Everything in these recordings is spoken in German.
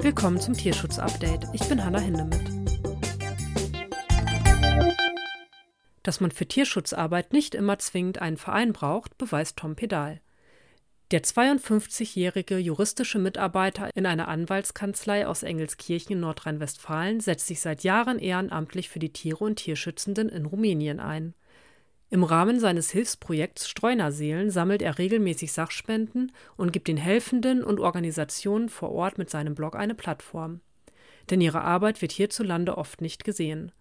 Willkommen zum Tierschutz-Update. Ich bin Hanna Hindemith. Dass man für Tierschutzarbeit nicht immer zwingend einen Verein braucht, beweist Tom Pedal. Der 52-jährige juristische Mitarbeiter in einer Anwaltskanzlei aus Engelskirchen in Nordrhein-Westfalen setzt sich seit Jahren ehrenamtlich für die Tiere und Tierschützenden in Rumänien ein. Im Rahmen seines Hilfsprojekts Streunerseelen sammelt er regelmäßig Sachspenden und gibt den Helfenden und Organisationen vor Ort mit seinem Blog eine Plattform. Denn ihre Arbeit wird hierzulande oft nicht gesehen.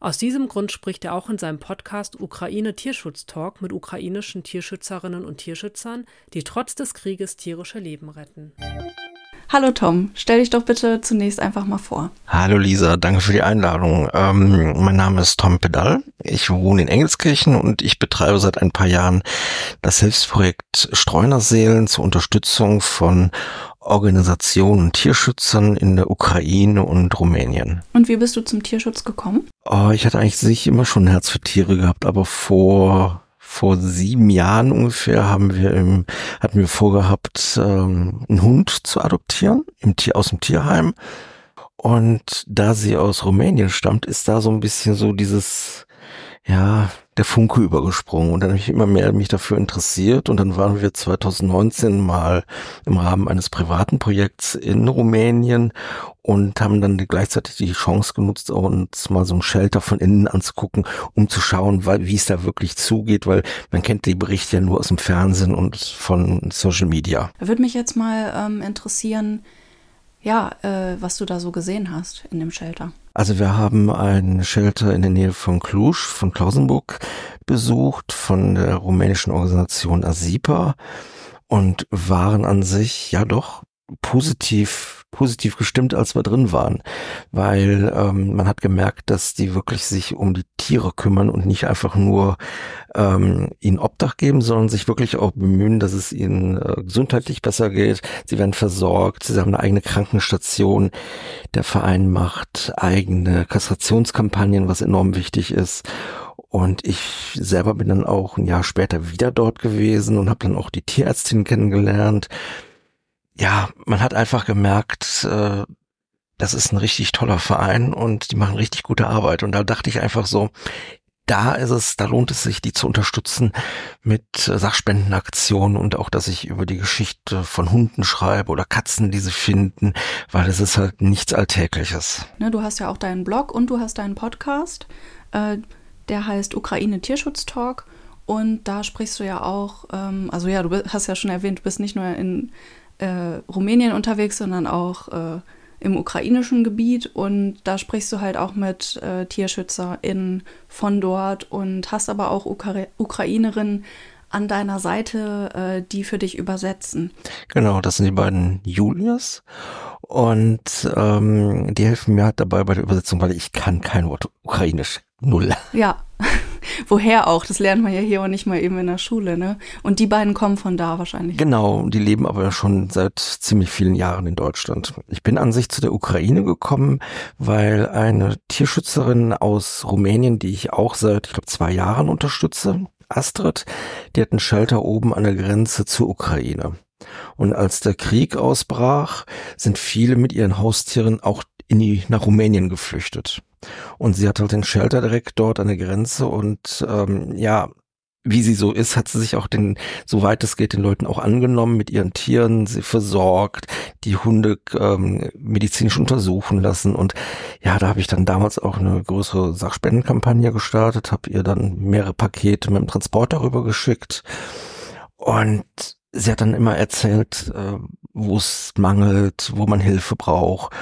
Aus diesem Grund spricht er auch in seinem Podcast Ukraine Tierschutz Talk mit ukrainischen Tierschützerinnen und Tierschützern, die trotz des Krieges tierische Leben retten. Hallo Tom, stell dich doch bitte zunächst einfach mal vor. Hallo Lisa, danke für die Einladung. Ähm, mein Name ist Tom Pedal. Ich wohne in Engelskirchen und ich betreibe seit ein paar Jahren das Hilfsprojekt Streunerseelen zur Unterstützung von Organisationen und Tierschützern in der Ukraine und Rumänien. Und wie bist du zum Tierschutz gekommen? Oh, ich hatte eigentlich sich immer schon ein Herz für Tiere gehabt, aber vor vor sieben Jahren ungefähr haben wir im, hatten wir vorgehabt, ähm, einen Hund zu adoptieren im Tier, aus dem Tierheim. Und da sie aus Rumänien stammt, ist da so ein bisschen so dieses, ja, der Funke übergesprungen. Und dann habe ich immer mehr mich dafür interessiert. Und dann waren wir 2019 mal im Rahmen eines privaten Projekts in Rumänien und haben dann gleichzeitig die Chance genutzt, uns mal so ein Shelter von innen anzugucken, um zu schauen, wie es da wirklich zugeht, weil man kennt die Berichte ja nur aus dem Fernsehen und von Social Media. Würde mich jetzt mal ähm, interessieren, ja, äh, was du da so gesehen hast in dem Shelter. Also wir haben ein Shelter in der Nähe von Cluj, von Klausenburg besucht, von der rumänischen Organisation ASIPA und waren an sich ja doch positiv positiv gestimmt, als wir drin waren, weil ähm, man hat gemerkt, dass die wirklich sich um die Tiere kümmern und nicht einfach nur ähm, ihnen Obdach geben, sondern sich wirklich auch bemühen, dass es ihnen äh, gesundheitlich besser geht. Sie werden versorgt, sie haben eine eigene Krankenstation. Der Verein macht eigene Kastrationskampagnen, was enorm wichtig ist. Und ich selber bin dann auch ein Jahr später wieder dort gewesen und habe dann auch die Tierärztin kennengelernt, ja, man hat einfach gemerkt, äh, das ist ein richtig toller Verein und die machen richtig gute Arbeit. Und da dachte ich einfach so, da ist es, da lohnt es sich, die zu unterstützen mit äh, Sachspendenaktionen und auch, dass ich über die Geschichte von Hunden schreibe oder Katzen, die sie finden, weil es ist halt nichts Alltägliches. Ne, du hast ja auch deinen Blog und du hast deinen Podcast, äh, der heißt Ukraine Tierschutz Talk und da sprichst du ja auch, ähm, also ja, du hast ja schon erwähnt, du bist nicht nur in äh, Rumänien unterwegs, sondern auch äh, im ukrainischen Gebiet und da sprichst du halt auch mit äh, TierschützerInnen von dort und hast aber auch Ukra Ukrainerinnen an deiner Seite, äh, die für dich übersetzen. Genau, das sind die beiden Julius und ähm, die helfen mir halt dabei bei der Übersetzung, weil ich kann kein Wort Ukrainisch. Null. Ja, woher auch? Das lernt man ja hier auch nicht mal eben in der Schule, ne? Und die beiden kommen von da wahrscheinlich. Genau, die leben aber schon seit ziemlich vielen Jahren in Deutschland. Ich bin an sich zu der Ukraine gekommen, weil eine Tierschützerin aus Rumänien, die ich auch seit, ich glaube, zwei Jahren unterstütze, Astrid, die hat einen Shelter oben an der Grenze zur Ukraine. Und als der Krieg ausbrach, sind viele mit ihren Haustieren auch in die, nach Rumänien geflüchtet. Und sie hat halt den Shelter direkt dort an der Grenze und ähm, ja, wie sie so ist, hat sie sich auch den, soweit es geht, den Leuten auch angenommen, mit ihren Tieren, sie versorgt, die Hunde ähm, medizinisch untersuchen lassen. Und ja, da habe ich dann damals auch eine größere Sachspendenkampagne gestartet, habe ihr dann mehrere Pakete mit dem Transporter rüber geschickt. Und sie hat dann immer erzählt, äh, wo es mangelt, wo man Hilfe braucht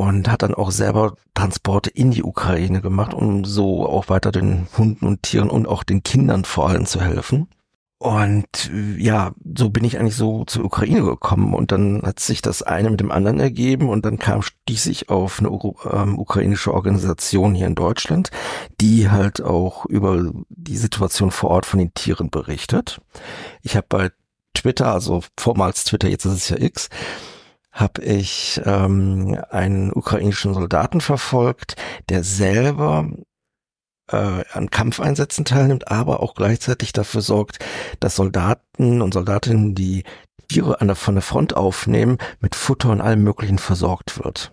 und hat dann auch selber Transporte in die Ukraine gemacht, um so auch weiter den Hunden und Tieren und auch den Kindern vor allem zu helfen. Und ja, so bin ich eigentlich so zur Ukraine gekommen und dann hat sich das eine mit dem anderen ergeben und dann kam stieß ich auf eine ähm, ukrainische Organisation hier in Deutschland, die halt auch über die Situation vor Ort von den Tieren berichtet. Ich habe bei Twitter, also vormals Twitter, jetzt ist es ja X, habe ich ähm, einen ukrainischen Soldaten verfolgt, der selber äh, an Kampfeinsätzen teilnimmt, aber auch gleichzeitig dafür sorgt, dass Soldaten und Soldatinnen, die Tiere an der, von der Front aufnehmen, mit Futter und allem Möglichen versorgt wird.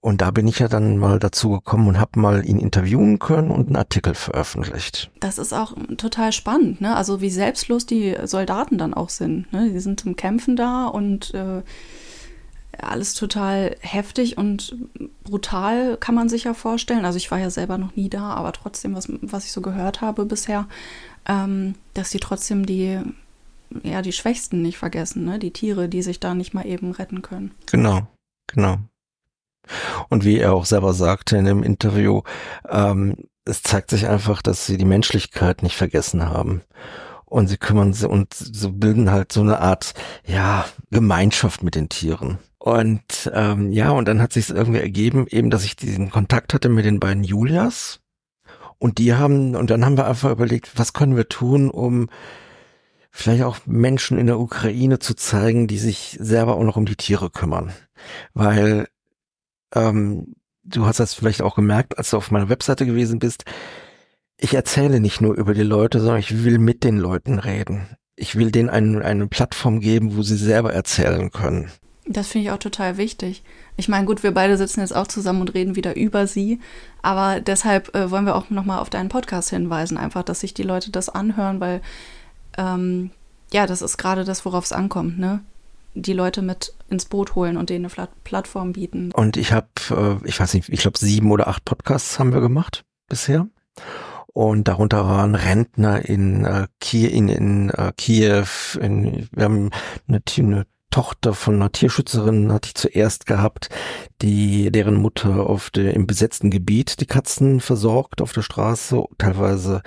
Und da bin ich ja dann mal dazu gekommen und habe mal ihn interviewen können und einen Artikel veröffentlicht. Das ist auch total spannend, ne? Also wie selbstlos die Soldaten dann auch sind. Ne? Die sind zum Kämpfen da und äh, alles total heftig und brutal, kann man sich ja vorstellen. Also ich war ja selber noch nie da, aber trotzdem, was, was ich so gehört habe bisher, ähm, dass die trotzdem die, ja, die Schwächsten nicht vergessen, ne? Die Tiere, die sich da nicht mal eben retten können. Genau, genau. Und wie er auch selber sagte in dem Interview, ähm, es zeigt sich einfach, dass sie die Menschlichkeit nicht vergessen haben. Und sie kümmern sich und so bilden halt so eine Art, ja, Gemeinschaft mit den Tieren. Und ähm, ja, und dann hat sich irgendwie ergeben, eben, dass ich diesen Kontakt hatte mit den beiden Julias. Und die haben, und dann haben wir einfach überlegt, was können wir tun, um vielleicht auch Menschen in der Ukraine zu zeigen, die sich selber auch noch um die Tiere kümmern. Weil ähm, du hast das vielleicht auch gemerkt, als du auf meiner Webseite gewesen bist, ich erzähle nicht nur über die Leute, sondern ich will mit den Leuten reden. Ich will denen eine, eine Plattform geben, wo sie selber erzählen können. Das finde ich auch total wichtig. Ich meine, gut, wir beide sitzen jetzt auch zusammen und reden wieder über sie, aber deshalb äh, wollen wir auch nochmal auf deinen Podcast hinweisen, einfach, dass sich die Leute das anhören, weil ähm, ja, das ist gerade das, worauf es ankommt, ne? die Leute mit ins Boot holen und denen eine Plattform bieten. Und ich habe, äh, ich weiß nicht, ich glaube sieben oder acht Podcasts haben wir gemacht bisher. Und darunter waren Rentner in, äh, Kiew, in, in äh, Kiew, in, wir haben eine, eine Tochter von einer Tierschützerin hatte ich zuerst gehabt, die deren Mutter auf der im besetzten Gebiet die Katzen versorgt auf der Straße, teilweise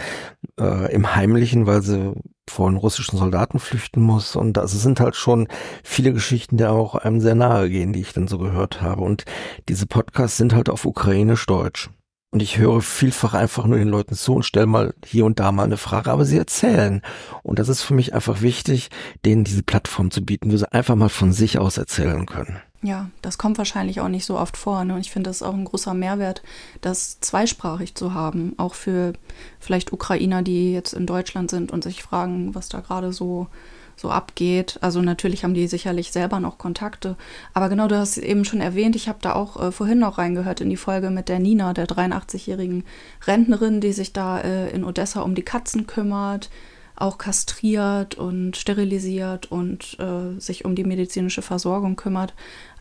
äh, im Heimlichen, weil sie vor einen russischen Soldaten flüchten muss. Und also sind halt schon viele Geschichten, die auch einem sehr nahe gehen, die ich dann so gehört habe. Und diese Podcasts sind halt auf ukrainisch-deutsch. Und ich höre vielfach einfach nur den Leuten zu und stelle mal hier und da mal eine Frage, aber sie erzählen. Und das ist für mich einfach wichtig, denen diese Plattform zu bieten, wo sie einfach mal von sich aus erzählen können. Ja, das kommt wahrscheinlich auch nicht so oft vor. Ne? Und ich finde das auch ein großer Mehrwert, das zweisprachig zu haben. Auch für vielleicht Ukrainer, die jetzt in Deutschland sind und sich fragen, was da gerade so so abgeht. Also natürlich haben die sicherlich selber noch Kontakte. Aber genau, du hast eben schon erwähnt, ich habe da auch äh, vorhin noch reingehört in die Folge mit der Nina, der 83-jährigen Rentnerin, die sich da äh, in Odessa um die Katzen kümmert, auch kastriert und sterilisiert und äh, sich um die medizinische Versorgung kümmert.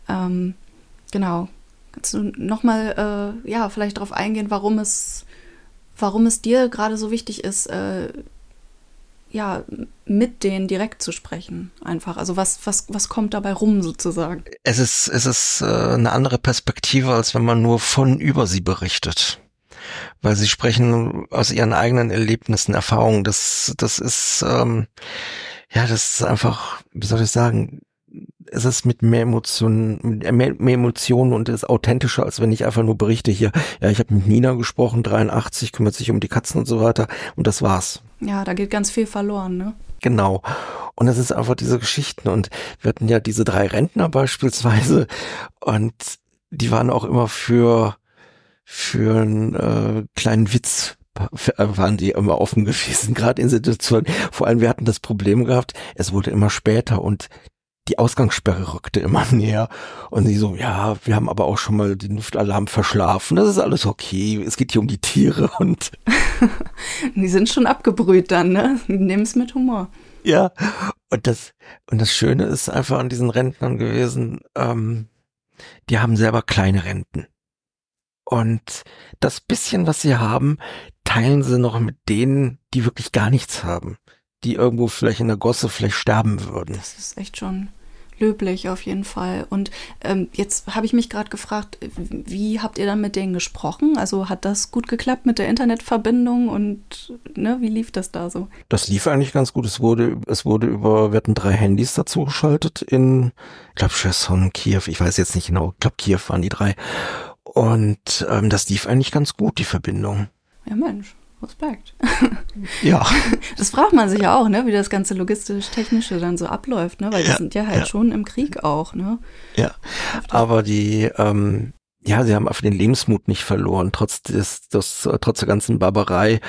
Ähm, genau. Kannst du nochmal, äh, ja, vielleicht darauf eingehen, warum es, warum es dir gerade so wichtig ist, äh, ja, mit denen direkt zu sprechen, einfach. Also was, was, was kommt dabei rum sozusagen? Es ist, es ist äh, eine andere Perspektive, als wenn man nur von über sie berichtet. Weil sie sprechen aus ihren eigenen Erlebnissen, Erfahrungen. Das, das ist, ähm, ja, das ist einfach, wie soll ich sagen, es ist mit mehr Emotionen, mehr, mehr Emotionen und ist authentischer, als wenn ich einfach nur berichte hier, ja, ich habe mit Nina gesprochen, 83, kümmert sich um die Katzen und so weiter und das war's. Ja, da geht ganz viel verloren, ne? Genau. Und es ist einfach diese Geschichten und wir hatten ja diese drei Rentner beispielsweise und die waren auch immer für für einen äh, kleinen Witz waren die immer offen gewesen, gerade in Situationen. Vor allem, wir hatten das Problem gehabt, es wurde immer später und die Ausgangssperre rückte immer näher. Und sie so, ja, wir haben aber auch schon mal den Luftalarm verschlafen. Das ist alles okay. Es geht hier um die Tiere und. die sind schon abgebrüht dann, ne? Nehmen es mit Humor. Ja. Und das, und das Schöne ist einfach an diesen Rentnern gewesen, ähm, die haben selber kleine Renten. Und das bisschen, was sie haben, teilen sie noch mit denen, die wirklich gar nichts haben die irgendwo vielleicht in der Gosse vielleicht sterben würden. Das ist echt schon löblich auf jeden Fall. Und ähm, jetzt habe ich mich gerade gefragt, wie habt ihr dann mit denen gesprochen? Also hat das gut geklappt mit der Internetverbindung und ne, wie lief das da so? Das lief eigentlich ganz gut. Es wurde, es wurde über, wir hatten drei Handys dazu geschaltet in, ich glaube, Cherson, Kiew, ich weiß jetzt nicht genau, ich glaube, Kiew waren die drei. Und ähm, das lief eigentlich ganz gut, die Verbindung. Ja, Mensch. Respekt. Ja. Das fragt man sich ja auch, ne, wie das ganze logistisch-technische dann so abläuft, ne, weil die ja, sind ja halt ja. schon im Krieg auch, ne. Ja. Aber die, ähm, ja, sie haben einfach den Lebensmut nicht verloren, trotz des, des trotz der ganzen Barbarei.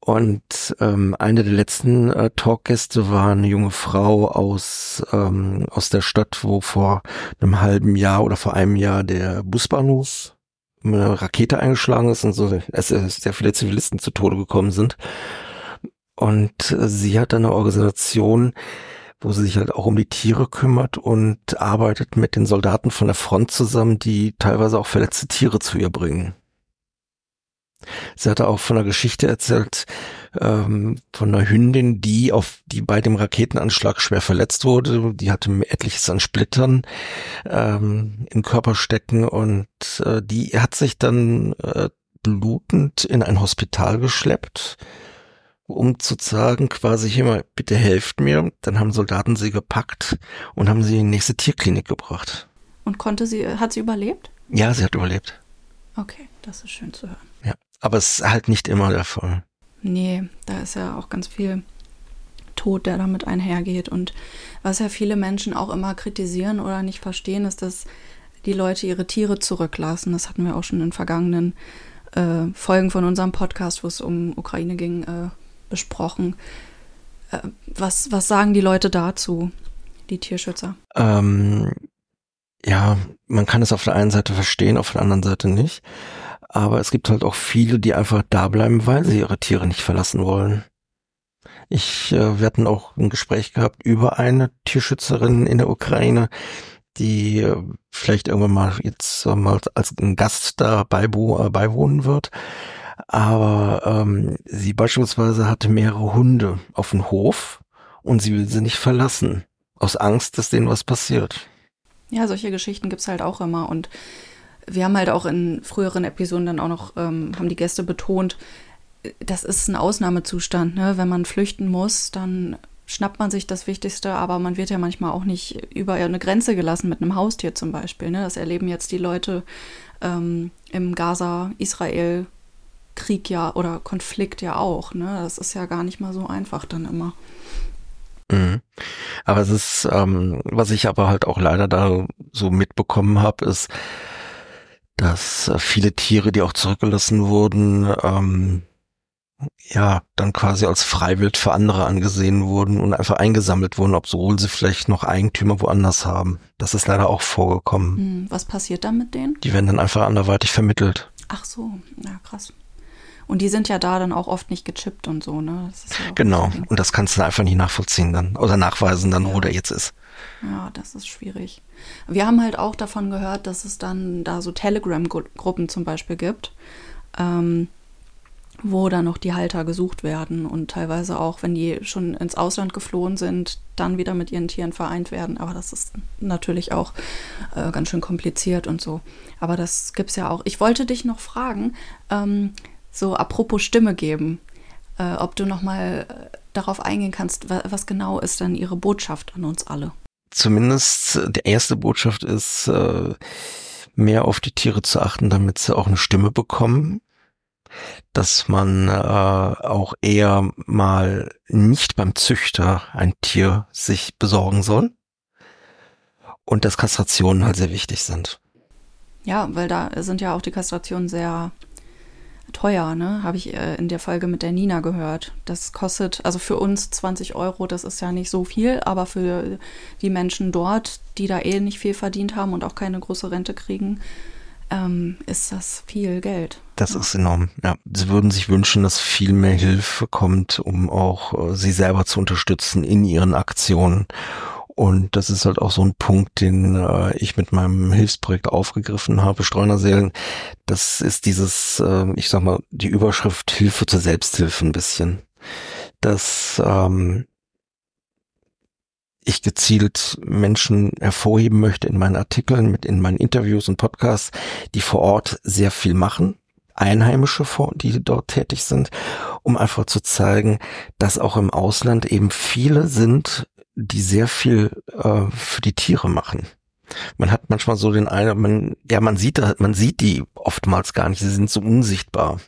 Und ähm, eine der letzten äh, Talkgäste war eine junge Frau aus ähm, aus der Stadt, wo vor einem halben Jahr oder vor einem Jahr der Busbahnhof eine Rakete eingeschlagen ist und so sehr viele Zivilisten zu Tode gekommen sind. Und äh, sie hat eine Organisation, wo sie sich halt auch um die Tiere kümmert und arbeitet mit den Soldaten von der Front zusammen, die teilweise auch verletzte Tiere zu ihr bringen. Sie hatte auch von einer Geschichte erzählt, ähm, von einer Hündin, die auf, die bei dem Raketenanschlag schwer verletzt wurde. Die hatte etliches an Splittern ähm, im Körper stecken und äh, die hat sich dann äh, blutend in ein Hospital geschleppt um zu sagen, quasi hier mal, bitte helft mir. Dann haben Soldaten sie gepackt und haben sie in die nächste Tierklinik gebracht. Und konnte sie, hat sie überlebt? Ja, sie hat überlebt. Okay, das ist schön zu hören. Ja, aber es ist halt nicht immer der Fall. Nee, da ist ja auch ganz viel Tod, der damit einhergeht. Und was ja viele Menschen auch immer kritisieren oder nicht verstehen, ist, dass die Leute ihre Tiere zurücklassen. Das hatten wir auch schon in vergangenen äh, Folgen von unserem Podcast, wo es um Ukraine ging, äh, besprochen. Äh, was, was sagen die Leute dazu, die Tierschützer? Ähm, ja, man kann es auf der einen Seite verstehen, auf der anderen Seite nicht. Aber es gibt halt auch viele, die einfach da bleiben, weil sie ihre Tiere nicht verlassen wollen. Ich, äh, wir hatten auch ein Gespräch gehabt über eine Tierschützerin in der Ukraine, die äh, vielleicht irgendwann mal jetzt äh, mal als ein Gast da beiwohnen wird. Aber ähm, sie beispielsweise hatte mehrere Hunde auf dem Hof und sie will sie nicht verlassen, aus Angst, dass denen was passiert. Ja, solche Geschichten gibt's halt auch immer. Und wir haben halt auch in früheren Episoden dann auch noch, ähm, haben die Gäste betont, das ist ein Ausnahmezustand. Ne? Wenn man flüchten muss, dann schnappt man sich das Wichtigste, aber man wird ja manchmal auch nicht über eine Grenze gelassen mit einem Haustier zum Beispiel. Ne? Das erleben jetzt die Leute ähm, im Gaza, Israel, Krieg ja oder Konflikt ja auch. Ne? Das ist ja gar nicht mal so einfach dann immer. Mhm. Aber es ist, ähm, was ich aber halt auch leider da so mitbekommen habe, ist, dass äh, viele Tiere, die auch zurückgelassen wurden, ähm, ja, dann quasi als Freiwild für andere angesehen wurden und einfach eingesammelt wurden, obwohl sie vielleicht noch Eigentümer woanders haben. Das ist leider auch vorgekommen. Hm, was passiert dann mit denen? Die werden dann einfach anderweitig vermittelt. Ach so, ja krass. Und die sind ja da dann auch oft nicht gechippt und so, ne? Ja genau. Und das kannst du einfach nicht nachvollziehen dann oder nachweisen dann, ja. wo der jetzt ist. Ja, das ist schwierig. Wir haben halt auch davon gehört, dass es dann da so Telegram-Gruppen zum Beispiel gibt, ähm, wo dann noch die Halter gesucht werden und teilweise auch, wenn die schon ins Ausland geflohen sind, dann wieder mit ihren Tieren vereint werden. Aber das ist natürlich auch äh, ganz schön kompliziert und so. Aber das gibt es ja auch. Ich wollte dich noch fragen, ähm, so apropos Stimme geben, äh, ob du nochmal äh, darauf eingehen kannst, wa was genau ist dann ihre Botschaft an uns alle? Zumindest die erste Botschaft ist, äh, mehr auf die Tiere zu achten, damit sie auch eine Stimme bekommen. Dass man äh, auch eher mal nicht beim Züchter ein Tier sich besorgen soll. Und dass Kastrationen halt sehr wichtig sind. Ja, weil da sind ja auch die Kastrationen sehr teuer, ne? Habe ich äh, in der Folge mit der Nina gehört. Das kostet, also für uns 20 Euro, das ist ja nicht so viel, aber für die Menschen dort, die da eh nicht viel verdient haben und auch keine große Rente kriegen, ähm, ist das viel Geld. Das ja. ist enorm, ja. Sie würden sich wünschen, dass viel mehr Hilfe kommt, um auch äh, sie selber zu unterstützen in ihren Aktionen und das ist halt auch so ein Punkt, den äh, ich mit meinem Hilfsprojekt aufgegriffen habe, Streunerseelen. Das ist dieses, äh, ich sag mal, die Überschrift Hilfe zur Selbsthilfe ein bisschen. Dass ähm, ich gezielt Menschen hervorheben möchte in meinen Artikeln, mit in meinen Interviews und Podcasts, die vor Ort sehr viel machen, Einheimische, die dort tätig sind, um einfach zu zeigen, dass auch im Ausland eben viele sind, die sehr viel äh, für die Tiere machen. Man hat manchmal so den einen, man, ja, man sieht, man sieht die oftmals gar nicht, sie sind so unsichtbar.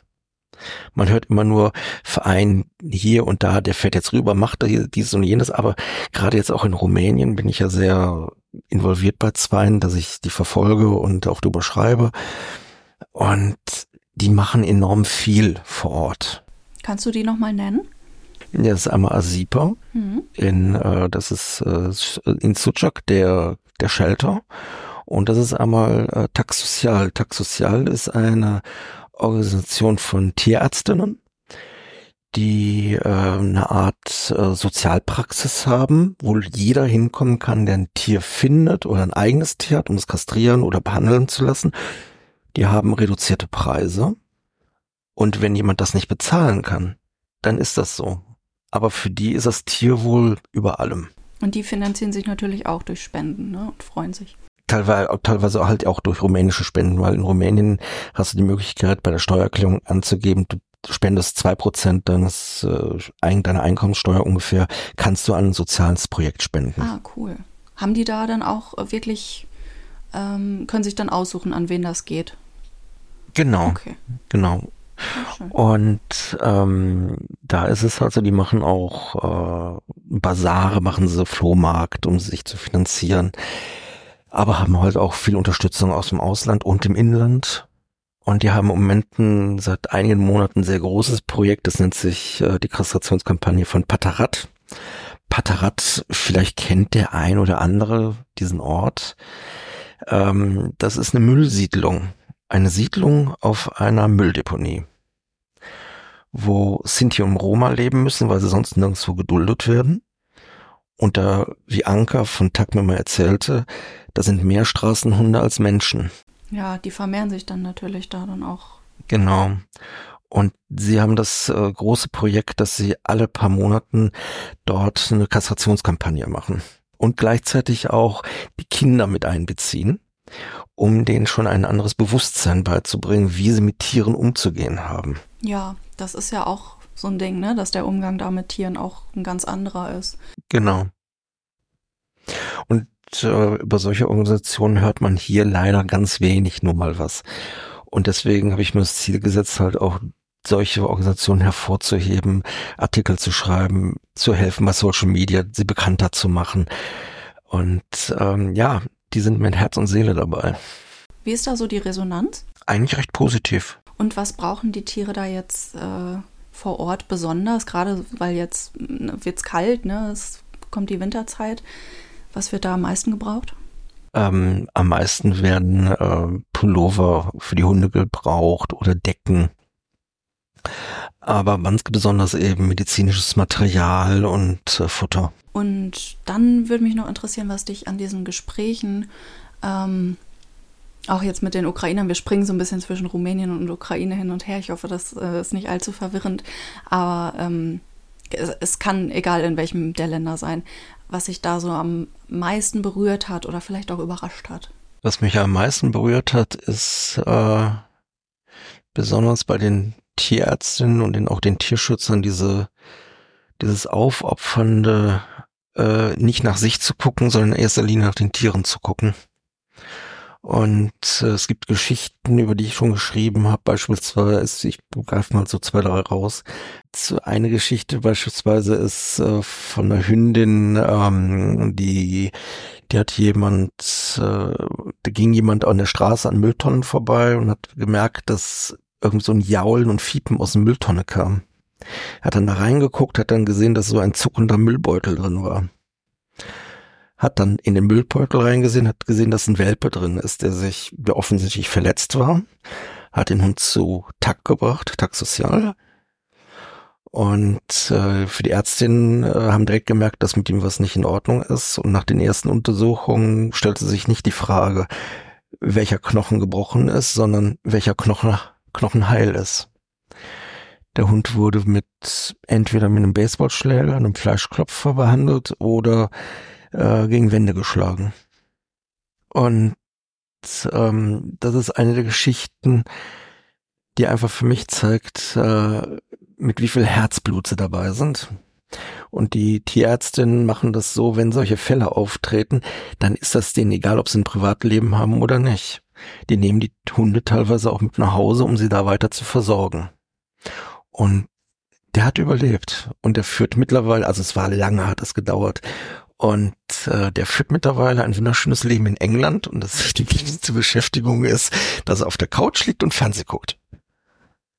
Man hört immer nur Verein hier und da, der fährt jetzt rüber, macht dieses und jenes, aber gerade jetzt auch in Rumänien bin ich ja sehr involviert bei Zweien, dass ich die verfolge und auch drüber schreibe. Und die machen enorm viel vor Ort. Kannst du die nochmal nennen? Ja, das ist einmal Asipa, mhm. in, äh, das ist äh, in Suchak, der, der Shelter. Und das ist einmal äh, Tax Social. Tax Social ist eine Organisation von Tierärztinnen, die äh, eine Art äh, Sozialpraxis haben, wo jeder hinkommen kann, der ein Tier findet oder ein eigenes Tier hat, um es kastrieren oder behandeln zu lassen. Die haben reduzierte Preise. Und wenn jemand das nicht bezahlen kann, dann ist das so. Aber für die ist das Tierwohl über allem. Und die finanzieren sich natürlich auch durch Spenden ne? und freuen sich. Teilweise, teilweise halt auch durch rumänische Spenden, weil in Rumänien hast du die Möglichkeit, bei der Steuererklärung anzugeben, du spendest zwei Prozent deines, äh, deiner Einkommenssteuer ungefähr, kannst du an ein soziales Projekt spenden. Ah, cool. Haben die da dann auch wirklich, ähm, können sich dann aussuchen, an wen das geht? Genau. Okay. Genau. Und ähm, da ist es also, die machen auch äh, Basare, machen sie Flohmarkt, um sich zu finanzieren, aber haben halt auch viel Unterstützung aus dem Ausland und im Inland. Und die haben im Moment seit einigen Monaten ein sehr großes Projekt, das nennt sich äh, die Kastrationskampagne von Patarat. Patarat, vielleicht kennt der ein oder andere diesen Ort. Ähm, das ist eine Müllsiedlung eine Siedlung auf einer Mülldeponie, wo Sinti und Roma leben müssen, weil sie sonst nirgendwo geduldet werden. Und da, wie Anka von Takme mal erzählte, da sind mehr Straßenhunde als Menschen. Ja, die vermehren sich dann natürlich da dann auch. Genau. Und sie haben das äh, große Projekt, dass sie alle paar Monaten dort eine Kastrationskampagne machen und gleichzeitig auch die Kinder mit einbeziehen um denen schon ein anderes Bewusstsein beizubringen, wie sie mit Tieren umzugehen haben. Ja, das ist ja auch so ein Ding, ne, dass der Umgang da mit Tieren auch ein ganz anderer ist. Genau. Und äh, über solche Organisationen hört man hier leider ganz wenig, nur mal was. Und deswegen habe ich mir das Ziel gesetzt, halt auch solche Organisationen hervorzuheben, Artikel zu schreiben, zu helfen bei Social Media, sie bekannter zu machen. Und ähm, ja, die sind mit Herz und Seele dabei. Wie ist da so die Resonanz? Eigentlich recht positiv. Und was brauchen die Tiere da jetzt äh, vor Ort besonders? Gerade weil jetzt wird es kalt, ne? es kommt die Winterzeit. Was wird da am meisten gebraucht? Ähm, am meisten werden äh, Pullover für die Hunde gebraucht oder Decken. Aber ganz besonders eben medizinisches Material und äh, Futter. Und dann würde mich noch interessieren, was dich an diesen Gesprächen, ähm, auch jetzt mit den Ukrainern, wir springen so ein bisschen zwischen Rumänien und Ukraine hin und her. Ich hoffe, das äh, ist nicht allzu verwirrend, aber ähm, es, es kann egal in welchem der Länder sein, was sich da so am meisten berührt hat oder vielleicht auch überrascht hat. Was mich am meisten berührt hat, ist äh, besonders bei den Tierärztinnen und den, auch den Tierschützern diese dieses aufopfernde, äh, nicht nach sich zu gucken, sondern in erster Linie nach den Tieren zu gucken. Und äh, es gibt Geschichten, über die ich schon geschrieben habe, beispielsweise, ich greife mal so zwei, drei raus. Eine Geschichte beispielsweise ist äh, von einer Hündin, ähm, die, die hat jemand, äh, da ging jemand an der Straße an Mülltonnen vorbei und hat gemerkt, dass irgend so ein Jaulen und Fiepen aus dem Mülltonne kam. Er hat dann da reingeguckt, hat dann gesehen, dass so ein zuckender Müllbeutel drin war. Hat dann in den Müllbeutel reingesehen, hat gesehen, dass ein Welpe drin ist, der sich, der offensichtlich verletzt war. Hat den Hund zu TAC gebracht, TAC Sozial. Und äh, für die Ärztin äh, haben direkt gemerkt, dass mit ihm was nicht in Ordnung ist. Und nach den ersten Untersuchungen stellte sich nicht die Frage, welcher Knochen gebrochen ist, sondern welcher Knochen, Knochen heil ist. Der Hund wurde mit entweder mit einem Baseballschläger, einem Fleischklopfer behandelt oder äh, gegen Wände geschlagen. Und ähm, das ist eine der Geschichten, die einfach für mich zeigt, äh, mit wie viel Herzblut sie dabei sind. Und die Tierärztinnen machen das so, wenn solche Fälle auftreten, dann ist das denen egal, ob sie ein Privatleben haben oder nicht. Die nehmen die Hunde teilweise auch mit nach Hause, um sie da weiter zu versorgen. Und der hat überlebt und der führt mittlerweile, also es war lange, hat es gedauert. Und äh, der führt mittlerweile ein wunderschönes Leben in England und das die wichtigste Beschäftigung ist, dass er auf der Couch liegt und Fernseh guckt.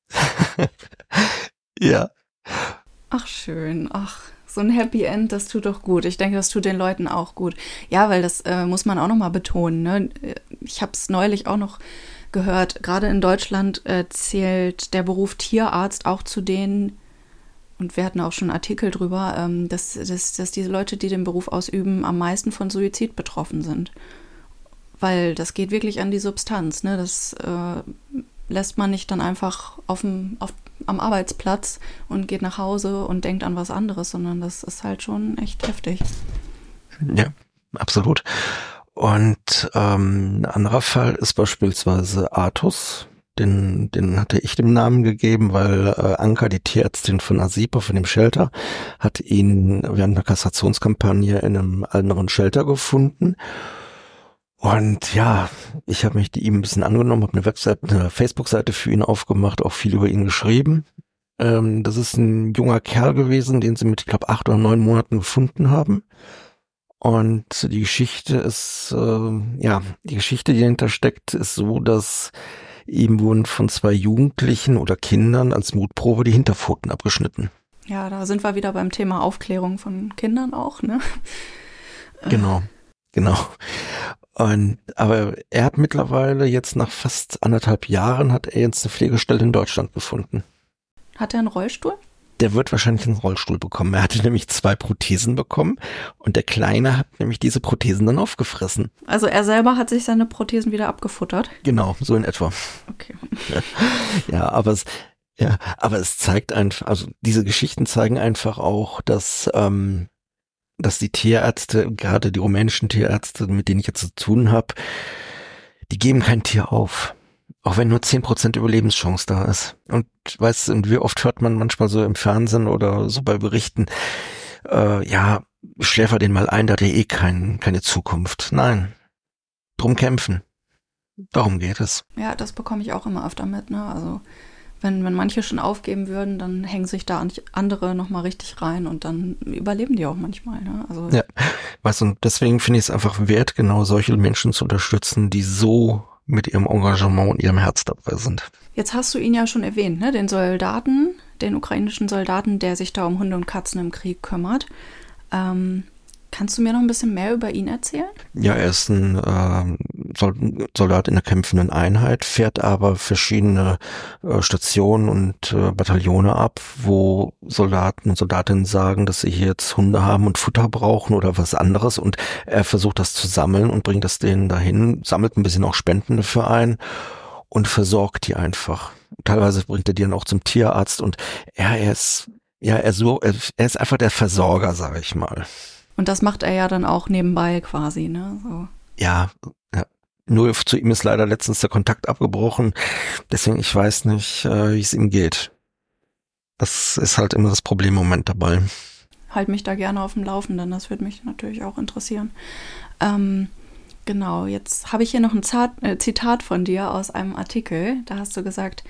ja. Ach schön, ach so ein Happy End, das tut doch gut. Ich denke, das tut den Leuten auch gut. Ja, weil das äh, muss man auch noch mal betonen. Ne? Ich habe es neulich auch noch gehört. Gerade in Deutschland äh, zählt der Beruf Tierarzt auch zu denen, und wir hatten auch schon Artikel drüber, ähm, dass, dass, dass diese Leute, die den Beruf ausüben, am meisten von Suizid betroffen sind. Weil das geht wirklich an die Substanz. Ne? Das äh, lässt man nicht dann einfach auf auf, am Arbeitsplatz und geht nach Hause und denkt an was anderes, sondern das ist halt schon echt heftig. Ja, absolut. Und ähm, ein anderer Fall ist beispielsweise Artus, den, den hatte ich dem Namen gegeben, weil äh, Anka, die Tierärztin von Asipa, von dem Shelter, hat ihn während einer Kassationskampagne in einem anderen Shelter gefunden. Und ja, ich habe mich die ihm ein bisschen angenommen, habe eine Webseite, eine Facebook-Seite für ihn aufgemacht, auch viel über ihn geschrieben. Ähm, das ist ein junger Kerl gewesen, den sie mit, ich glaube, acht oder neun Monaten gefunden haben. Und die Geschichte ist, äh, ja, die Geschichte, die dahinter steckt, ist so, dass Ihm wurden von zwei Jugendlichen oder Kindern als Mutprobe die Hinterpfoten abgeschnitten. Ja, da sind wir wieder beim Thema Aufklärung von Kindern auch, ne? Genau, genau. Und, aber er hat mittlerweile jetzt nach fast anderthalb Jahren hat er jetzt eine Pflegestelle in Deutschland gefunden. Hat er einen Rollstuhl? der wird wahrscheinlich einen Rollstuhl bekommen. Er hatte nämlich zwei Prothesen bekommen und der Kleine hat nämlich diese Prothesen dann aufgefressen. Also er selber hat sich seine Prothesen wieder abgefuttert? Genau, so in etwa. Okay. Ja, aber es, ja, aber es zeigt einfach, also diese Geschichten zeigen einfach auch, dass, ähm, dass die Tierärzte, gerade die rumänischen Tierärzte, mit denen ich jetzt zu tun habe, die geben kein Tier auf. Auch wenn nur zehn Prozent Überlebenschance da ist. Und weißt du, wie oft hört man manchmal so im Fernsehen oder so bei Berichten, äh, ja, schläfer den mal ein, da hat er eh kein, keine Zukunft. Nein. Drum kämpfen. Darum geht es. Ja, das bekomme ich auch immer öfter mit, ne? Also wenn, wenn manche schon aufgeben würden, dann hängen sich da andere nochmal richtig rein und dann überleben die auch manchmal. Ne? Also ja, weißt du, deswegen finde ich es einfach wert, genau solche Menschen zu unterstützen, die so mit ihrem Engagement und ihrem Herz dabei sind. Jetzt hast du ihn ja schon erwähnt, ne? den Soldaten, den ukrainischen Soldaten, der sich da um Hunde und Katzen im Krieg kümmert. Ähm, kannst du mir noch ein bisschen mehr über ihn erzählen? Ja, er ist ein äh, Soldat in der kämpfenden Einheit, fährt aber verschiedene äh, Stationen und äh, Bataillone ab, wo Soldaten und Soldatinnen sagen, dass sie hier jetzt Hunde haben und Futter brauchen oder was anderes und er versucht das zu sammeln und bringt das denen dahin, sammelt ein bisschen auch Spenden dafür ein und versorgt die einfach. Teilweise bringt er die dann auch zum Tierarzt und er, er ist ja, er, so, er ist einfach der Versorger, sage ich mal. Und das macht er ja dann auch nebenbei quasi, ne? So. Ja, ja, nur zu ihm ist leider letztens der Kontakt abgebrochen. Deswegen, ich weiß nicht, äh, wie es ihm geht. Das ist halt immer das Problem im Moment dabei. Halt mich da gerne auf dem Laufenden, das würde mich natürlich auch interessieren. Ähm, genau, jetzt habe ich hier noch ein Zart, äh, Zitat von dir aus einem Artikel. Da hast du gesagt,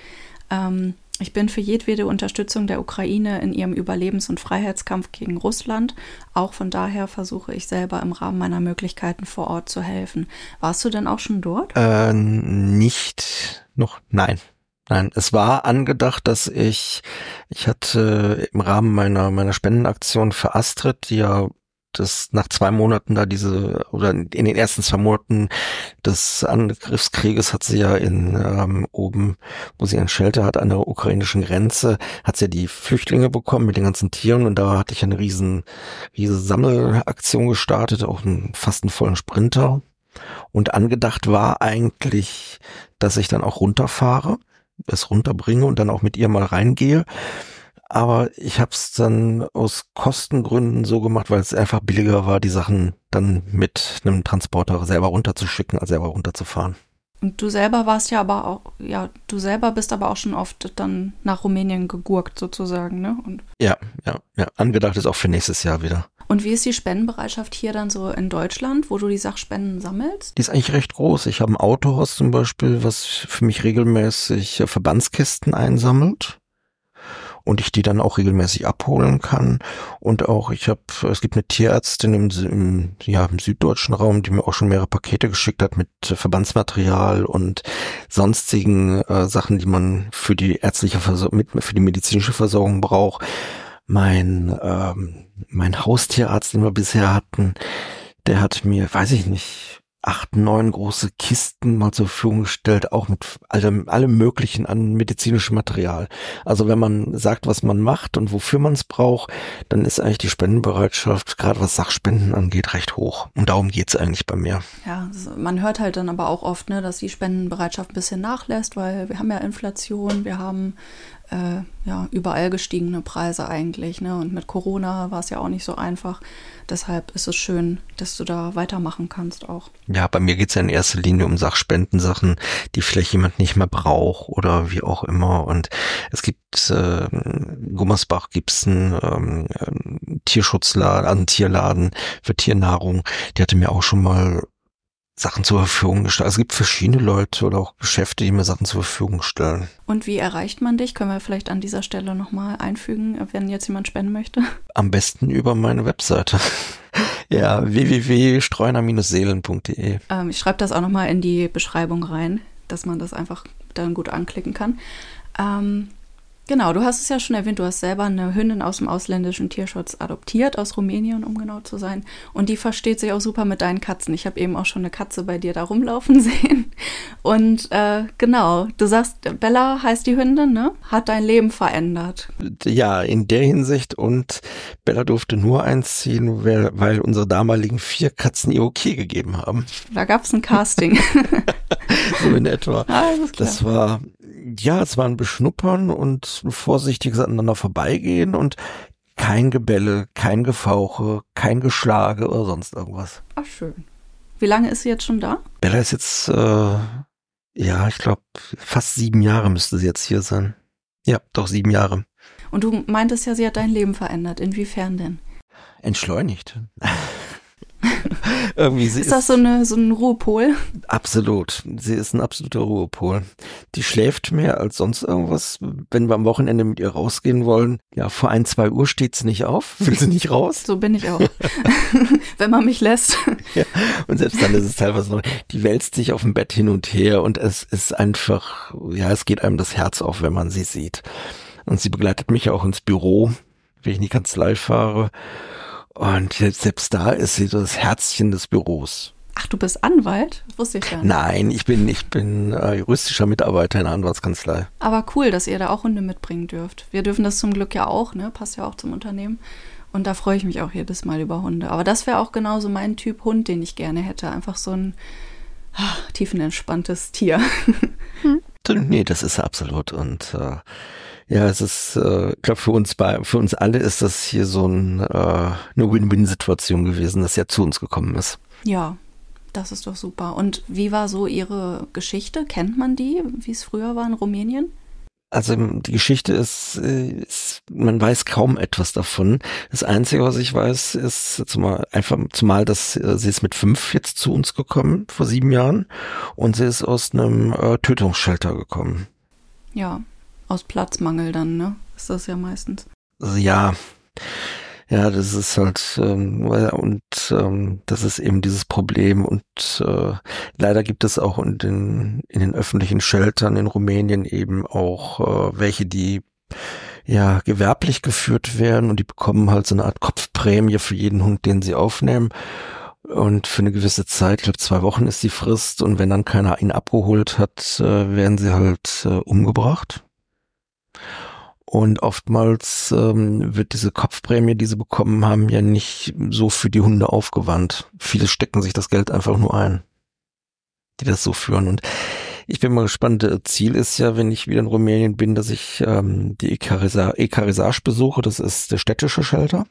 ähm, ich bin für jedwede Unterstützung der Ukraine in ihrem Überlebens- und Freiheitskampf gegen Russland. Auch von daher versuche ich selber im Rahmen meiner Möglichkeiten vor Ort zu helfen. Warst du denn auch schon dort? Äh, nicht noch, nein. Nein, es war angedacht, dass ich, ich hatte im Rahmen meiner, meiner Spendenaktion für Astrid, die ja dass nach zwei Monaten da diese, oder in den ersten zwei Monaten des Angriffskrieges hat sie ja in ähm, oben, wo sie ein Shelter hat, an der ukrainischen Grenze, hat sie ja die Flüchtlinge bekommen mit den ganzen Tieren und da hatte ich eine riesen, riesen Sammelaktion gestartet, auch einen, fast einen vollen Sprinter. Und angedacht war eigentlich, dass ich dann auch runterfahre, es runterbringe und dann auch mit ihr mal reingehe. Aber ich habe es dann aus Kostengründen so gemacht, weil es einfach billiger war, die Sachen dann mit einem Transporter selber runterzuschicken, als selber runterzufahren. Und du selber warst ja aber auch, ja, du selber bist aber auch schon oft dann nach Rumänien gegurkt sozusagen, ne? Und ja, ja, ja. Angedacht ist auch für nächstes Jahr wieder. Und wie ist die Spendenbereitschaft hier dann so in Deutschland, wo du die Sachspenden sammelst? Die ist eigentlich recht groß. Ich habe ein Autohaus zum Beispiel, was für mich regelmäßig Verbandskisten einsammelt. Und ich die dann auch regelmäßig abholen kann. Und auch ich habe, es gibt eine Tierärztin im, im, ja, im süddeutschen Raum, die mir auch schon mehrere Pakete geschickt hat mit Verbandsmaterial und sonstigen äh, Sachen, die man für die ärztliche Versorgung, für die medizinische Versorgung braucht. Mein, ähm, mein Haustierarzt, den wir bisher hatten, der hat mir, weiß ich nicht, acht, neun große Kisten mal zur Verfügung gestellt, auch mit allem, allem möglichen an medizinischem Material. Also wenn man sagt, was man macht und wofür man es braucht, dann ist eigentlich die Spendenbereitschaft, gerade was Sachspenden angeht, recht hoch. Und darum geht's eigentlich bei mir. Ja, man hört halt dann aber auch oft, ne, dass die Spendenbereitschaft ein bisschen nachlässt, weil wir haben ja Inflation, wir haben äh, ja, überall gestiegene Preise eigentlich. Ne? Und mit Corona war es ja auch nicht so einfach. Deshalb ist es schön, dass du da weitermachen kannst auch. Ja, bei mir geht's ja in erster Linie um Sachspendensachen, die vielleicht jemand nicht mehr braucht oder wie auch immer. Und es gibt äh, Gummersbach gibt's einen ähm, Tierschutzladen, einen Tierladen für Tiernahrung. Die hatte mir auch schon mal Sachen zur Verfügung gestellt. Also es gibt verschiedene Leute oder auch Geschäfte, die mir Sachen zur Verfügung stellen. Und wie erreicht man dich? Können wir vielleicht an dieser Stelle nochmal einfügen, wenn jetzt jemand spenden möchte? Am besten über meine Webseite. ja, www.streuner-seelen.de. Ähm, ich schreibe das auch nochmal in die Beschreibung rein, dass man das einfach dann gut anklicken kann. Ähm, Genau, du hast es ja schon erwähnt, du hast selber eine Hündin aus dem ausländischen Tierschutz adoptiert, aus Rumänien, um genau zu sein. Und die versteht sich auch super mit deinen Katzen. Ich habe eben auch schon eine Katze bei dir da rumlaufen sehen. Und äh, genau, du sagst, Bella heißt die Hündin, ne? Hat dein Leben verändert. Ja, in der Hinsicht. Und Bella durfte nur einziehen, weil, weil unsere damaligen vier Katzen ihr okay gegeben haben. Da gab es ein Casting. so in etwa. Ah, das war ja, es war ein Beschnuppern und ein vorsichtiges aneinander vorbeigehen und kein Gebälle, kein Gefauche, kein Geschlage oder sonst irgendwas. Ach, schön. Wie lange ist sie jetzt schon da? Bella ist jetzt, äh, ja, ich glaube, fast sieben Jahre müsste sie jetzt hier sein. Ja, doch sieben Jahre. Und du meintest ja, sie hat dein Leben verändert. Inwiefern denn? Entschleunigt. Irgendwie sie ist das so, eine, so ein Ruhepol? Absolut. Sie ist ein absoluter Ruhepol. Die schläft mehr als sonst irgendwas. Wenn wir am Wochenende mit ihr rausgehen wollen, ja, vor ein, zwei Uhr steht sie nicht auf, will sie nicht raus. So bin ich auch. Wenn man mich lässt. Ja, und selbst dann ist es teilweise noch, die wälzt sich auf dem Bett hin und her und es ist einfach, ja, es geht einem das Herz auf, wenn man sie sieht. Und sie begleitet mich auch ins Büro, wenn ich in die Kanzlei fahre. Und selbst da ist sie das Herzchen des Büros. Ach, du bist Anwalt? Das wusste ich ja. Nein, ich bin, ich bin äh, juristischer Mitarbeiter in der Anwaltskanzlei. Aber cool, dass ihr da auch Hunde mitbringen dürft. Wir dürfen das zum Glück ja auch, ne? Passt ja auch zum Unternehmen. Und da freue ich mich auch jedes Mal über Hunde. Aber das wäre auch genauso mein Typ Hund, den ich gerne hätte. Einfach so ein ach, tiefenentspanntes Tier. Hm. Nee, das ist absolut. Und äh, ja, es ist, äh, ich glaube, für uns bei, für uns alle ist das hier so ein, äh, eine Win-Win-Situation gewesen, dass er zu uns gekommen ist. Ja, das ist doch super. Und wie war so Ihre Geschichte? Kennt man die, wie es früher war in Rumänien? Also die Geschichte ist, ist, man weiß kaum etwas davon. Das Einzige, was ich weiß, ist zumal einfach zumal, dass äh, sie ist mit fünf jetzt zu uns gekommen vor sieben Jahren und sie ist aus einem äh, Tötungsshelter gekommen. Ja, aus Platzmangel dann, ne? Ist das ja meistens. Also ja, ja, das ist halt ähm, und ähm, das ist eben dieses Problem und äh, leider gibt es auch in den in den öffentlichen Sheltern in Rumänien eben auch äh, welche, die ja gewerblich geführt werden und die bekommen halt so eine Art Kopfprämie für jeden Hund, den sie aufnehmen. Und für eine gewisse Zeit, ich glaube zwei Wochen ist die Frist, und wenn dann keiner ihn abgeholt hat, äh, werden sie halt äh, umgebracht. Und oftmals ähm, wird diese Kopfprämie, die sie bekommen haben, ja nicht so für die Hunde aufgewandt. Viele stecken sich das Geld einfach nur ein, die das so führen. Und ich bin mal gespannt. Ziel ist ja, wenn ich wieder in Rumänien bin, dass ich ähm, die Ekarisage besuche. Das ist der städtische Shelter.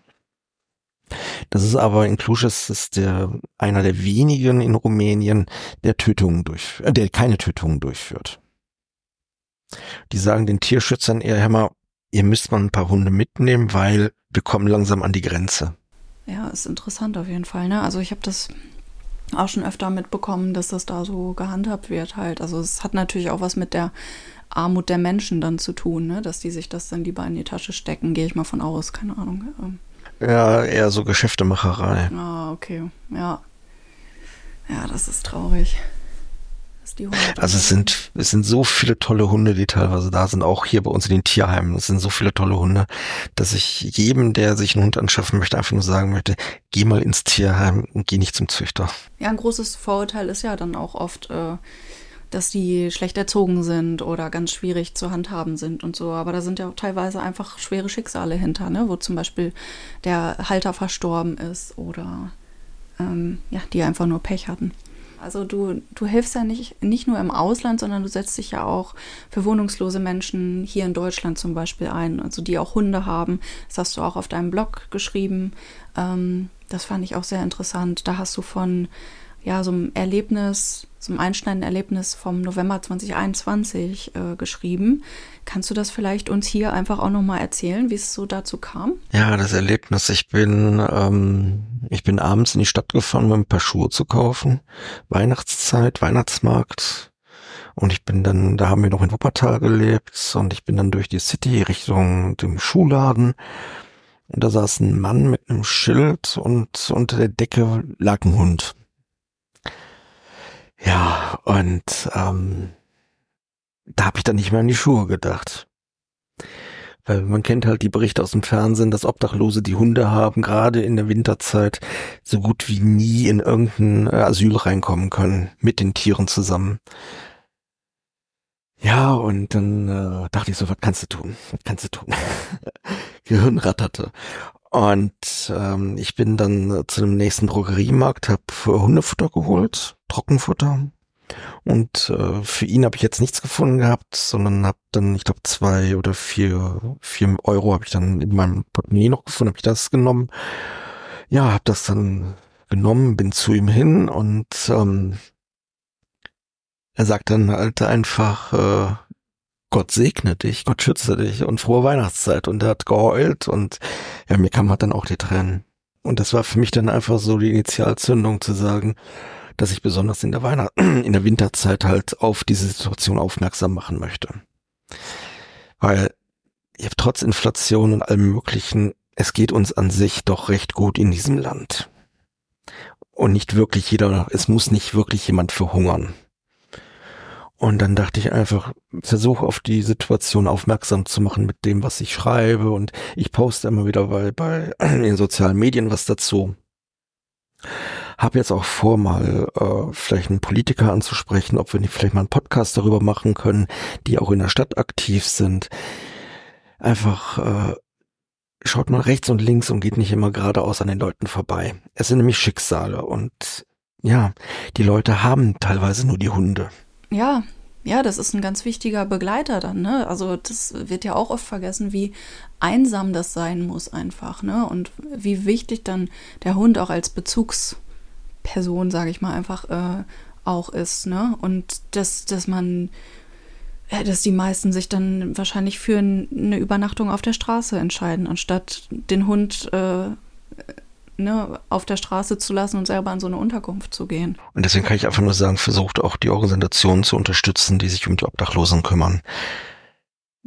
Das ist aber in Cluj ist der einer der wenigen in Rumänien, der Tötungen durch, äh, der keine Tötungen durchführt. Die sagen den Tierschützern eher, hör mal, ihr müsst mal ein paar Hunde mitnehmen, weil wir kommen langsam an die Grenze. Ja, ist interessant auf jeden Fall. Ne? Also ich habe das auch schon öfter mitbekommen, dass das da so gehandhabt wird halt. Also es hat natürlich auch was mit der Armut der Menschen dann zu tun, ne? dass die sich das dann lieber in die Tasche stecken, gehe ich mal von aus, keine Ahnung. Ähm. Ja, eher so Geschäftemacherei. Ah, okay, ja. Ja, das ist traurig. Also es sind, es sind so viele tolle Hunde, die teilweise da sind, auch hier bei uns in den Tierheimen. Es sind so viele tolle Hunde, dass ich jedem, der sich einen Hund anschaffen möchte, einfach nur sagen möchte, geh mal ins Tierheim und geh nicht zum Züchter. Ja, ein großes Vorurteil ist ja dann auch oft, äh, dass die schlecht erzogen sind oder ganz schwierig zu handhaben sind und so. Aber da sind ja auch teilweise einfach schwere Schicksale hinter, ne? wo zum Beispiel der Halter verstorben ist oder ähm, ja, die einfach nur Pech hatten. Also du, du hilfst ja nicht, nicht nur im Ausland, sondern du setzt dich ja auch für wohnungslose Menschen hier in Deutschland zum Beispiel ein, also die auch Hunde haben. Das hast du auch auf deinem Blog geschrieben. Ähm, das fand ich auch sehr interessant. Da hast du von ja, so einem Erlebnis, so einem einschneidenden Erlebnis vom November 2021 äh, geschrieben. Kannst du das vielleicht uns hier einfach auch nochmal erzählen, wie es so dazu kam? Ja, das Erlebnis. Ich bin, ähm, ich bin abends in die Stadt gefahren, um ein paar Schuhe zu kaufen. Weihnachtszeit, Weihnachtsmarkt. Und ich bin dann, da haben wir noch in Wuppertal gelebt und ich bin dann durch die City Richtung dem Schuhladen. Und da saß ein Mann mit einem Schild und unter der Decke lag ein Hund. Ja, und ähm, da habe ich dann nicht mehr an die Schuhe gedacht. Weil man kennt halt die Berichte aus dem Fernsehen, dass Obdachlose, die Hunde haben, gerade in der Winterzeit so gut wie nie in irgendein äh, Asyl reinkommen können, mit den Tieren zusammen. Ja, und dann äh, dachte ich so, was kannst du tun? Was kannst du tun? Gehirn ratterte. Und ähm, ich bin dann zu dem nächsten Drogeriemarkt, habe Hundefutter geholt, Trockenfutter. Und äh, für ihn habe ich jetzt nichts gefunden gehabt, sondern habe dann, ich glaube, zwei oder vier, vier Euro habe ich dann in meinem Portemonnaie noch gefunden, habe ich das genommen. Ja, habe das dann genommen, bin zu ihm hin und ähm, er sagt dann halt einfach, äh, Gott segne dich, Gott schütze dich und frohe Weihnachtszeit. Und er hat geheult und ja, mir kam halt dann auch die Tränen. Und das war für mich dann einfach so die Initialzündung zu sagen, dass ich besonders in der Weihnacht, in der Winterzeit halt auf diese Situation aufmerksam machen möchte. Weil habe trotz Inflation und allem möglichen, es geht uns an sich doch recht gut in diesem Land. Und nicht wirklich jeder, es muss nicht wirklich jemand verhungern. Und dann dachte ich einfach, versuche auf die Situation aufmerksam zu machen mit dem, was ich schreibe. Und ich poste immer wieder bei, bei den sozialen Medien was dazu. Hab jetzt auch vor, mal äh, vielleicht einen Politiker anzusprechen, ob wir nicht vielleicht mal einen Podcast darüber machen können, die auch in der Stadt aktiv sind. Einfach äh, schaut mal rechts und links und geht nicht immer geradeaus an den Leuten vorbei. Es sind nämlich Schicksale und ja, die Leute haben teilweise nur die Hunde ja, ja, das ist ein ganz wichtiger Begleiter dann, ne? Also das wird ja auch oft vergessen, wie einsam das sein muss einfach, ne? Und wie wichtig dann der Hund auch als Bezugsperson, sage ich mal, einfach äh, auch ist, ne? Und dass, dass man, dass die meisten sich dann wahrscheinlich für eine Übernachtung auf der Straße entscheiden, anstatt den Hund äh, ne, auf der Straße zu lassen und selber in so eine Unterkunft zu gehen. Und deswegen kann ich einfach nur sagen, versucht auch die Organisationen zu unterstützen, die sich um die Obdachlosen kümmern.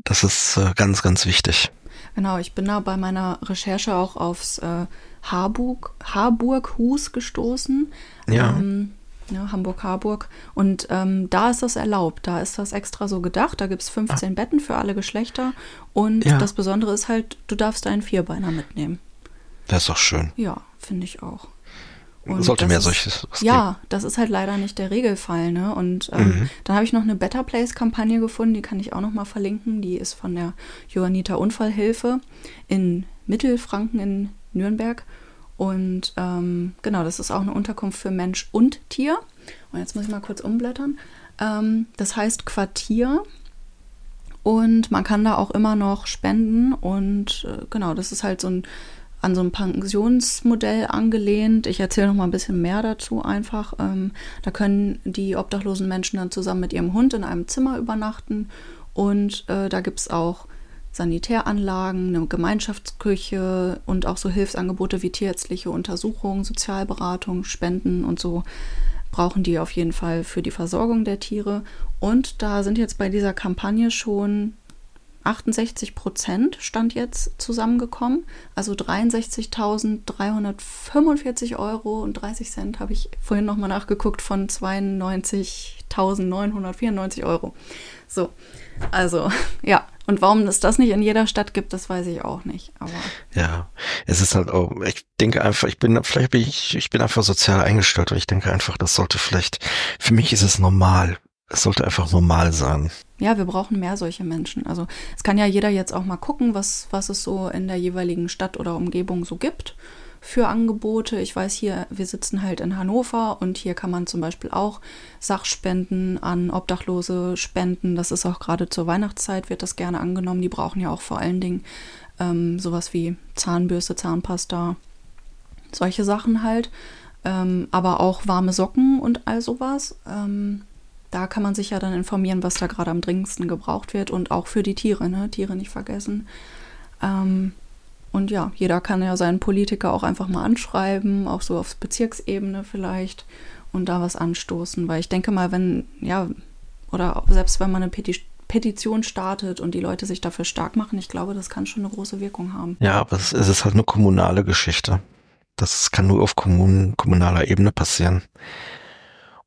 Das ist äh, ganz, ganz wichtig. Genau, ich bin da bei meiner Recherche auch aufs äh, Harburg, Harburg-Hus gestoßen. Ja. Ähm, ja, Hamburg-Harburg. Und ähm, da ist das erlaubt. Da ist das extra so gedacht. Da gibt es 15 ah. Betten für alle Geschlechter. Und ja. das Besondere ist halt, du darfst einen Vierbeiner mitnehmen. Das ist doch schön. Ja, finde ich auch. Und Sollte mehr solches Ja, das ist halt leider nicht der Regelfall, ne? Und ähm, mhm. dann habe ich noch eine Better Place-Kampagne gefunden, die kann ich auch noch mal verlinken. Die ist von der Johanniter Unfallhilfe in Mittelfranken in Nürnberg. Und ähm, genau, das ist auch eine Unterkunft für Mensch und Tier. Und jetzt muss ich mal kurz umblättern. Ähm, das heißt Quartier. Und man kann da auch immer noch spenden. Und äh, genau, das ist halt so ein an so ein Pensionsmodell angelehnt. Ich erzähle noch mal ein bisschen mehr dazu einfach. Ähm, da können die obdachlosen Menschen dann zusammen mit ihrem Hund in einem Zimmer übernachten und äh, da gibt es auch Sanitäranlagen, eine Gemeinschaftsküche und auch so Hilfsangebote wie tierärztliche Untersuchungen, Sozialberatung, Spenden und so brauchen die auf jeden Fall für die Versorgung der Tiere. Und da sind jetzt bei dieser Kampagne schon 68 Prozent stand jetzt zusammengekommen. Also 63.345 Euro und 30 Cent habe ich vorhin nochmal nachgeguckt von 92.994 Euro. So, also ja. Und warum es das nicht in jeder Stadt gibt, das weiß ich auch nicht. Aber ja, es ist halt auch, ich denke einfach, ich bin, vielleicht bin ich, ich bin einfach sozial eingestellt und ich denke einfach, das sollte vielleicht, für mich ist es normal. Es sollte einfach normal sein. Ja, wir brauchen mehr solche Menschen. Also es kann ja jeder jetzt auch mal gucken, was, was es so in der jeweiligen Stadt oder Umgebung so gibt für Angebote. Ich weiß hier, wir sitzen halt in Hannover und hier kann man zum Beispiel auch Sachspenden an Obdachlose spenden. Das ist auch gerade zur Weihnachtszeit, wird das gerne angenommen. Die brauchen ja auch vor allen Dingen ähm, sowas wie Zahnbürste, Zahnpasta, solche Sachen halt. Ähm, aber auch warme Socken und all sowas. Ähm, da kann man sich ja dann informieren, was da gerade am dringendsten gebraucht wird und auch für die Tiere, ne? Tiere nicht vergessen. Ähm, und ja, jeder kann ja seinen Politiker auch einfach mal anschreiben, auch so auf Bezirksebene vielleicht und da was anstoßen. Weil ich denke mal, wenn, ja, oder selbst wenn man eine Peti Petition startet und die Leute sich dafür stark machen, ich glaube, das kann schon eine große Wirkung haben. Ja, aber es ist halt eine kommunale Geschichte. Das kann nur auf kommun kommunaler Ebene passieren.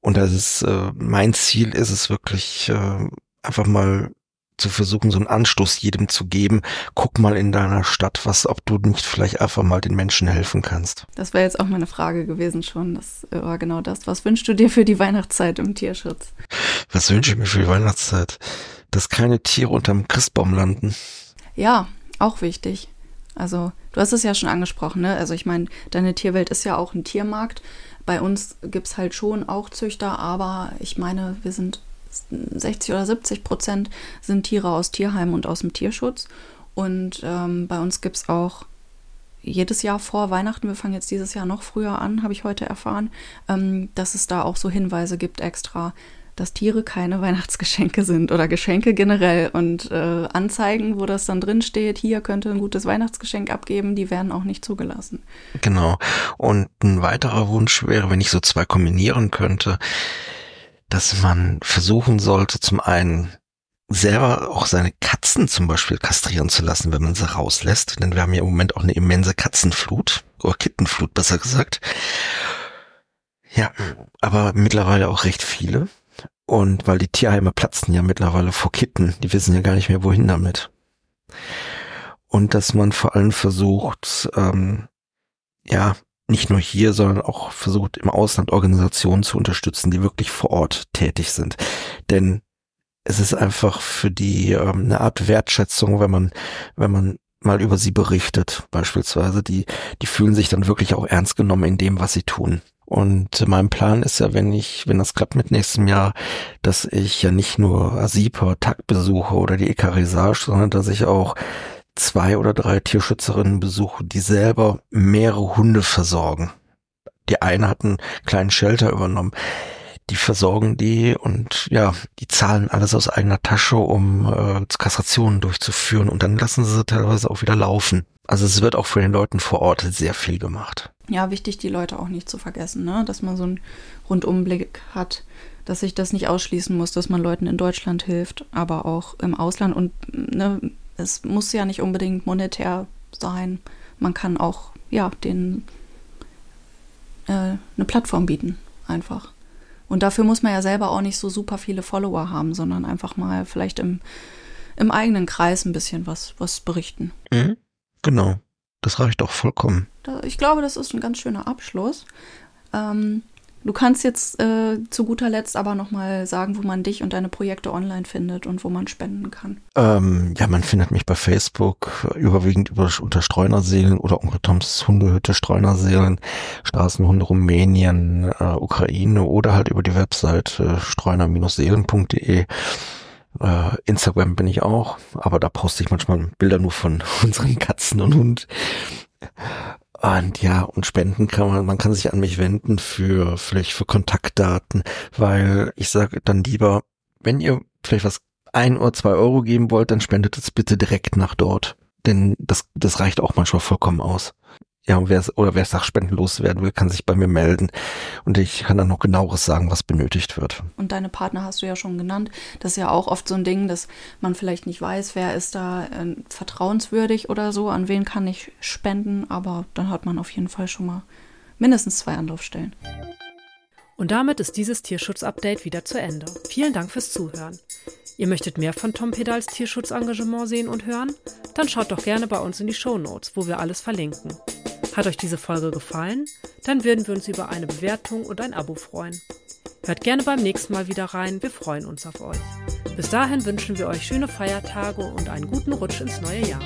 Und das ist, äh, mein Ziel ist es wirklich, äh, einfach mal zu versuchen, so einen Anstoß jedem zu geben. Guck mal in deiner Stadt, was, ob du nicht vielleicht einfach mal den Menschen helfen kannst. Das wäre jetzt auch meine Frage gewesen schon. Das war genau das. Was wünschst du dir für die Weihnachtszeit im Tierschutz? Was wünsche ich mir für die Weihnachtszeit? Dass keine Tiere unterm Christbaum landen. Ja, auch wichtig. Also, du hast es ja schon angesprochen, ne? Also, ich meine, deine Tierwelt ist ja auch ein Tiermarkt. Bei uns gibt es halt schon auch Züchter, aber ich meine, wir sind 60 oder 70 Prozent sind Tiere aus Tierheimen und aus dem Tierschutz. Und ähm, bei uns gibt es auch jedes Jahr vor Weihnachten, wir fangen jetzt dieses Jahr noch früher an, habe ich heute erfahren, ähm, dass es da auch so Hinweise gibt extra, dass Tiere keine Weihnachtsgeschenke sind oder Geschenke generell und äh, Anzeigen, wo das dann drin steht, hier könnte ein gutes Weihnachtsgeschenk abgeben, die werden auch nicht zugelassen. Genau. Und ein weiterer Wunsch wäre, wenn ich so zwei kombinieren könnte, dass man versuchen sollte, zum einen selber auch seine Katzen zum Beispiel kastrieren zu lassen, wenn man sie rauslässt. Denn wir haben ja im Moment auch eine immense Katzenflut, oder Kittenflut besser gesagt. Ja, aber mittlerweile auch recht viele. Und weil die Tierheime platzen ja mittlerweile vor Kitten, die wissen ja gar nicht mehr, wohin damit. Und dass man vor allem versucht, ähm, ja, nicht nur hier, sondern auch versucht im Ausland Organisationen zu unterstützen, die wirklich vor Ort tätig sind. Denn es ist einfach für die ähm, eine Art Wertschätzung, wenn man, wenn man mal über sie berichtet, beispielsweise, die, die fühlen sich dann wirklich auch ernst genommen in dem, was sie tun. Und mein Plan ist ja, wenn ich, wenn das klappt mit nächstem Jahr, dass ich ja nicht nur Asipa, TAC besuche oder die Ekarisage, sondern dass ich auch zwei oder drei Tierschützerinnen besuche, die selber mehrere Hunde versorgen. Die eine hat einen kleinen Shelter übernommen. Die versorgen die und ja, die zahlen alles aus eigener Tasche, um äh, Kastrationen durchzuführen und dann lassen sie teilweise auch wieder laufen. Also es wird auch für den Leuten vor Ort sehr viel gemacht. Ja, wichtig, die Leute auch nicht zu vergessen, ne? dass man so einen Rundumblick hat, dass sich das nicht ausschließen muss, dass man Leuten in Deutschland hilft, aber auch im Ausland und ne, es muss ja nicht unbedingt monetär sein. Man kann auch, ja, den äh, eine Plattform bieten, einfach. Und dafür muss man ja selber auch nicht so super viele Follower haben, sondern einfach mal vielleicht im, im eigenen Kreis ein bisschen was, was berichten. Mhm, genau. Das reicht auch vollkommen. Ich glaube, das ist ein ganz schöner Abschluss. Ähm, Du kannst jetzt äh, zu guter Letzt aber nochmal sagen, wo man dich und deine Projekte online findet und wo man spenden kann. Ähm, ja, man findet mich bei Facebook überwiegend über, unter Streunerseelen oder Onkel Toms Hundehütte Streunerseelen, Straßenhunde Rumänien, äh, Ukraine oder halt über die Website äh, streuner-seelen.de. Äh, Instagram bin ich auch, aber da poste ich manchmal Bilder nur von unseren Katzen und Hund. Und ja, und spenden kann man, man kann sich an mich wenden für vielleicht für Kontaktdaten, weil ich sage dann lieber, wenn ihr vielleicht was ein oder zwei Euro geben wollt, dann spendet es bitte direkt nach dort. Denn das, das reicht auch manchmal vollkommen aus. Ja, und wer oder wer Sachspenden loswerden will, kann sich bei mir melden. Und ich kann dann noch genaueres sagen, was benötigt wird. Und deine Partner hast du ja schon genannt. Das ist ja auch oft so ein Ding, dass man vielleicht nicht weiß, wer ist da äh, vertrauenswürdig oder so, an wen kann ich spenden. Aber dann hat man auf jeden Fall schon mal mindestens zwei Anlaufstellen. Und damit ist dieses Tierschutz-Update wieder zu Ende. Vielen Dank fürs Zuhören. Ihr möchtet mehr von Tom Pedals Tierschutzengagement sehen und hören? Dann schaut doch gerne bei uns in die Show Notes, wo wir alles verlinken. Hat euch diese Folge gefallen? Dann würden wir uns über eine Bewertung und ein Abo freuen. Hört gerne beim nächsten Mal wieder rein, wir freuen uns auf euch. Bis dahin wünschen wir euch schöne Feiertage und einen guten Rutsch ins neue Jahr.